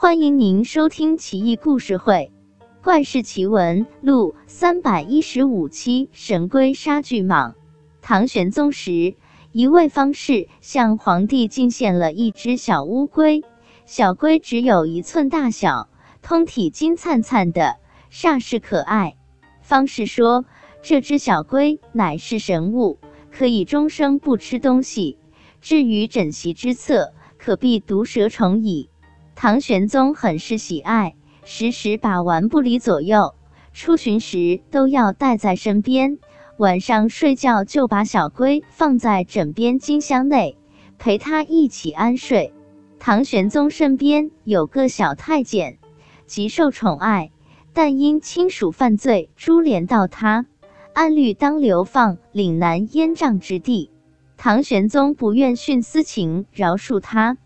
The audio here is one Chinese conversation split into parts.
欢迎您收听《奇异故事会·怪事奇闻录》三百一十五期：神龟杀巨蟒。唐玄宗时，一位方士向皇帝进献了一只小乌龟，小龟只有一寸大小，通体金灿灿的，煞是可爱。方士说：“这只小龟乃是神物，可以终生不吃东西。至于枕席之侧，可避毒蛇虫蚁。”唐玄宗很是喜爱，时时把玩不离左右。出巡时都要带在身边，晚上睡觉就把小龟放在枕边金箱内，陪他一起安睡。唐玄宗身边有个小太监，极受宠爱，但因亲属犯罪株连到他，按律当流放岭南烟瘴之地。唐玄宗不愿徇私情饶恕他。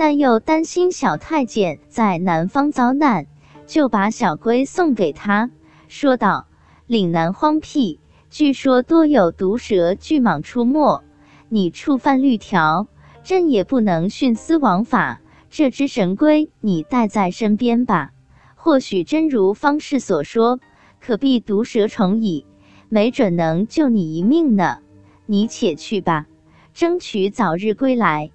但又担心小太监在南方遭难，就把小龟送给他，说道：“岭南荒僻，据说多有毒蛇巨蟒出没，你触犯律条，朕也不能徇私枉法。这只神龟你带在身边吧，或许真如方士所说，可避毒蛇虫蚁，没准能救你一命呢。你且去吧，争取早日归来。”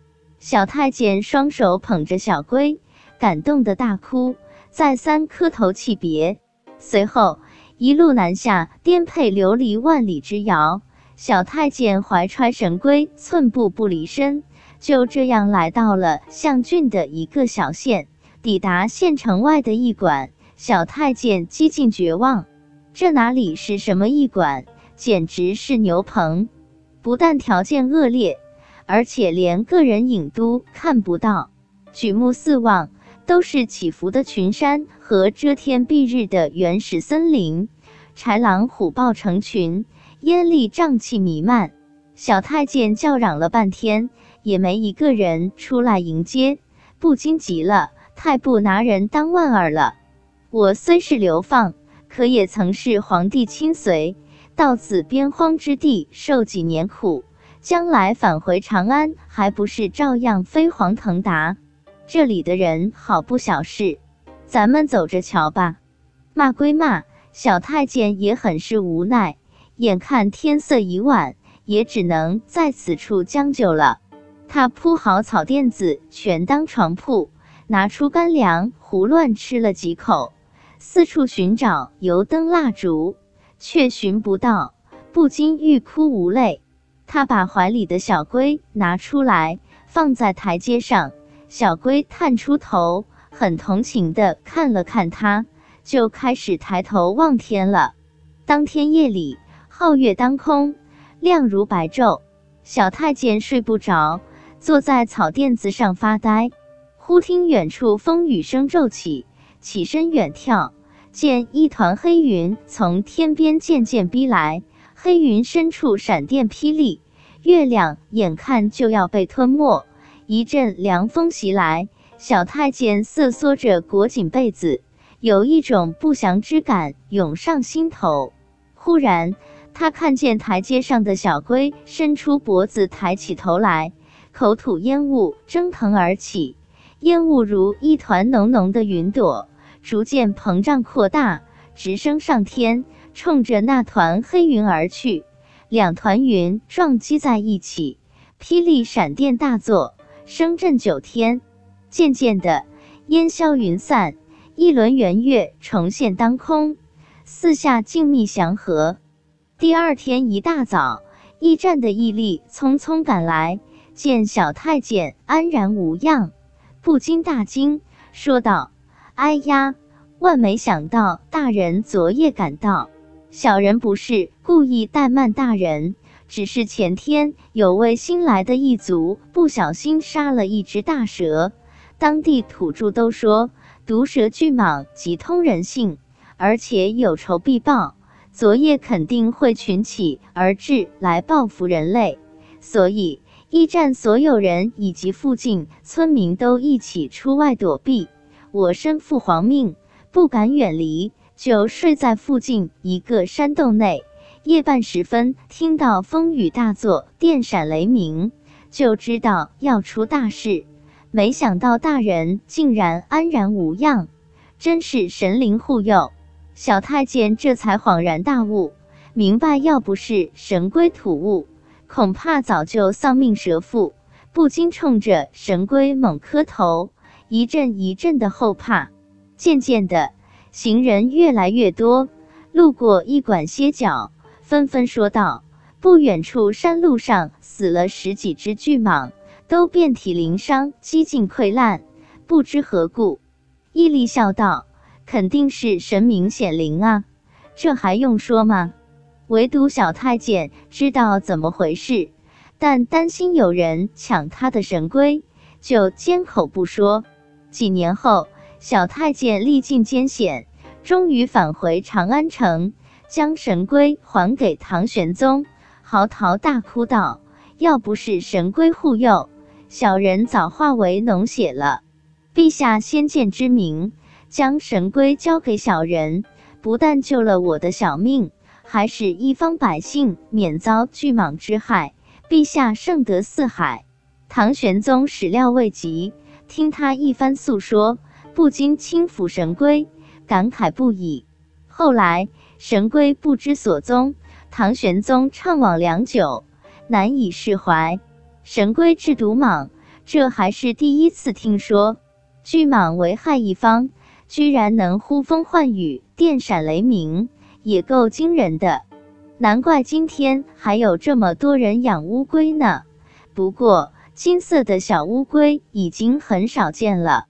小太监双手捧着小龟，感动的大哭，再三磕头泣别。随后一路南下，颠沛流离万里之遥。小太监怀揣神龟，寸步不离身，就这样来到了象郡的一个小县。抵达县城外的驿馆，小太监几近绝望：这哪里是什么驿馆，简直是牛棚！不但条件恶劣。而且连个人影都看不到，举目四望都是起伏的群山和遮天蔽日的原始森林，豺狼虎豹成群，烟粒瘴气弥漫。小太监叫嚷了半天，也没一个人出来迎接，不禁急了：太不拿人当腕儿了！我虽是流放，可也曾是皇帝亲随，到此边荒之地受几年苦。将来返回长安，还不是照样飞黄腾达？这里的人好不小事，咱们走着瞧吧。骂归骂，小太监也很是无奈。眼看天色已晚，也只能在此处将就了。他铺好草垫子，全当床铺，拿出干粮，胡乱吃了几口，四处寻找油灯蜡烛，却寻不到，不禁欲哭无泪。他把怀里的小龟拿出来，放在台阶上。小龟探出头，很同情的看了看他，就开始抬头望天了。当天夜里，皓月当空，亮如白昼。小太监睡不着，坐在草垫子上发呆。忽听远处风雨声骤起，起身远眺，见一团黑云从天边渐渐逼来。黑云深处闪电霹雳，月亮眼看就要被吞没。一阵凉风袭来，小太监瑟缩着裹紧被子，有一种不祥之感涌上心头。忽然，他看见台阶上的小龟伸出脖子，抬起头来，口吐烟雾蒸腾而起，烟雾如一团浓浓的云朵，逐渐膨胀扩大，直升上天。冲着那团黑云而去，两团云撞击在一起，霹雳闪电大作，声震九天。渐渐的，烟消云散，一轮圆月重现当空，四下静谧祥和。第二天一大早，驿站的驿吏匆匆赶来，见小太监安然无恙，不禁大惊，说道：“哎呀，万没想到大人昨夜赶到。”小人不是故意怠慢大人，只是前天有位新来的异族不小心杀了一只大蛇，当地土著都说毒蛇巨蟒极通人性，而且有仇必报，昨夜肯定会群起而至来报复人类，所以驿站所有人以及附近村民都一起出外躲避。我身负皇命，不敢远离。就睡在附近一个山洞内。夜半时分，听到风雨大作，电闪雷鸣，就知道要出大事。没想到大人竟然安然无恙，真是神灵护佑。小太监这才恍然大悟，明白要不是神龟吐雾，恐怕早就丧命蛇腹，不禁冲着神龟猛磕头，一阵一阵的后怕。渐渐的，行人越来越多，路过驿馆歇脚，纷纷说道：“不远处山路上死了十几只巨蟒，都遍体鳞伤，几近溃烂，不知何故。”毅力笑道。肯定是神明显灵啊，这还用说吗？唯独小太监知道怎么回事，但担心有人抢他的神龟，就缄口不说。几年后，小太监历尽艰险，终于返回长安城，将神龟还给唐玄宗，嚎啕大哭道：“要不是神龟护佑，小人早化为脓血了。陛下先见之明。”将神龟交给小人，不但救了我的小命，还使一方百姓免遭巨蟒之害。陛下圣德四海。唐玄宗始料未及，听他一番诉说，不禁轻抚神龟，感慨不已。后来神龟不知所踪，唐玄宗怅惘良久，难以释怀。神龟治毒蟒，这还是第一次听说。巨蟒为害一方。居然能呼风唤雨、电闪雷鸣，也够惊人的。难怪今天还有这么多人养乌龟呢。不过，金色的小乌龟已经很少见了。